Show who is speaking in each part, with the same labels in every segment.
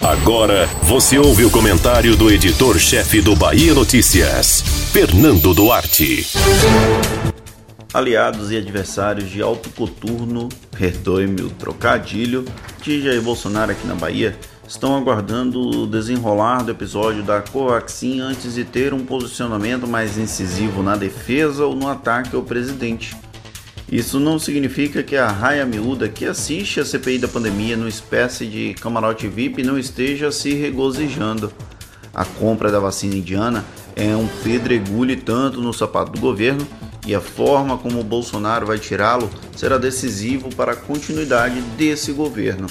Speaker 1: Agora você ouve o comentário do editor-chefe do Bahia Notícias, Fernando Duarte.
Speaker 2: Aliados e adversários de alto coturno, perdoe-me o trocadilho, de Jair Bolsonaro aqui na Bahia, estão aguardando o desenrolar do episódio da Covaxin antes de ter um posicionamento mais incisivo na defesa ou no ataque ao presidente. Isso não significa que a raia miúda que assiste a CPI da pandemia no espécie de camarote VIP não esteja se regozijando. A compra da vacina indiana é um pedregulho tanto no sapato do governo e a forma como o Bolsonaro vai tirá-lo será decisivo para a continuidade desse governo.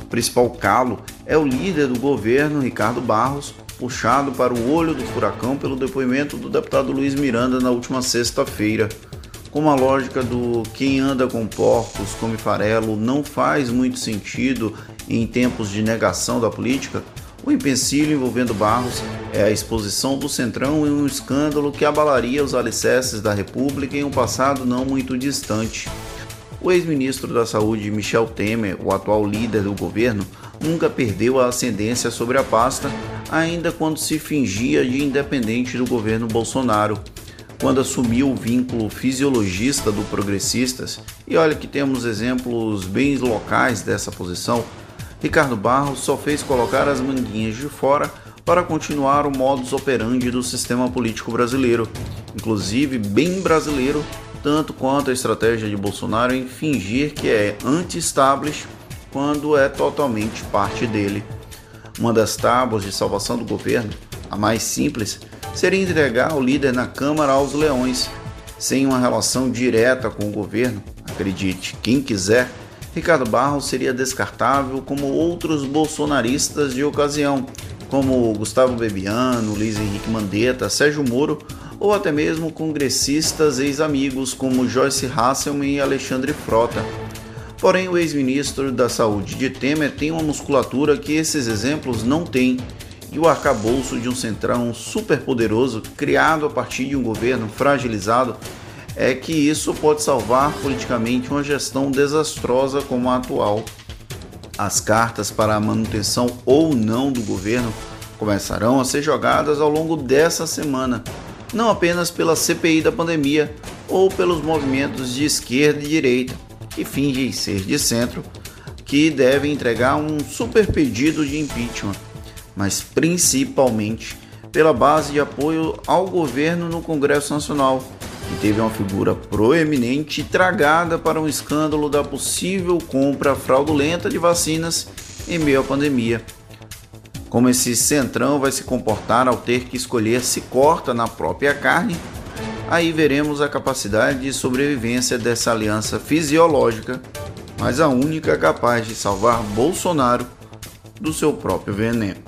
Speaker 2: O principal calo é o líder do governo, Ricardo Barros, puxado para o olho do furacão pelo depoimento do deputado Luiz Miranda na última sexta-feira. Como a lógica do quem anda com porcos come farelo não faz muito sentido em tempos de negação da política, o empecilho envolvendo Barros é a exposição do Centrão em um escândalo que abalaria os alicerces da República em um passado não muito distante. O ex-ministro da Saúde Michel Temer, o atual líder do governo, nunca perdeu a ascendência sobre a pasta, ainda quando se fingia de independente do governo Bolsonaro quando assumiu o vínculo fisiologista do Progressistas, e olha que temos exemplos bem locais dessa posição, Ricardo Barros só fez colocar as manguinhas de fora para continuar o modus operandi do sistema político brasileiro, inclusive bem brasileiro, tanto quanto a estratégia de Bolsonaro em fingir que é anti-establish quando é totalmente parte dele. Uma das tábuas de salvação do governo, a mais simples, seria entregar o líder na Câmara aos leões. Sem uma relação direta com o governo, acredite, quem quiser, Ricardo Barros seria descartável como outros bolsonaristas de ocasião, como Gustavo Bebiano, Luiz Henrique Mandetta, Sérgio Moro ou até mesmo congressistas ex-amigos como Joyce Hasselman e Alexandre Frota. Porém, o ex-ministro da Saúde de Temer tem uma musculatura que esses exemplos não têm e o arcabouço de um centrão superpoderoso criado a partir de um governo fragilizado é que isso pode salvar politicamente uma gestão desastrosa como a atual. As cartas para a manutenção ou não do governo começarão a ser jogadas ao longo dessa semana, não apenas pela CPI da pandemia ou pelos movimentos de esquerda e direita, que fingem ser de centro, que devem entregar um super pedido de impeachment mas principalmente pela base de apoio ao governo no Congresso Nacional, que teve uma figura proeminente tragada para um escândalo da possível compra fraudulenta de vacinas em meio à pandemia. Como esse centrão vai se comportar ao ter que escolher se corta na própria carne, aí veremos a capacidade de sobrevivência dessa aliança fisiológica, mas a única capaz de salvar Bolsonaro do seu próprio veneno.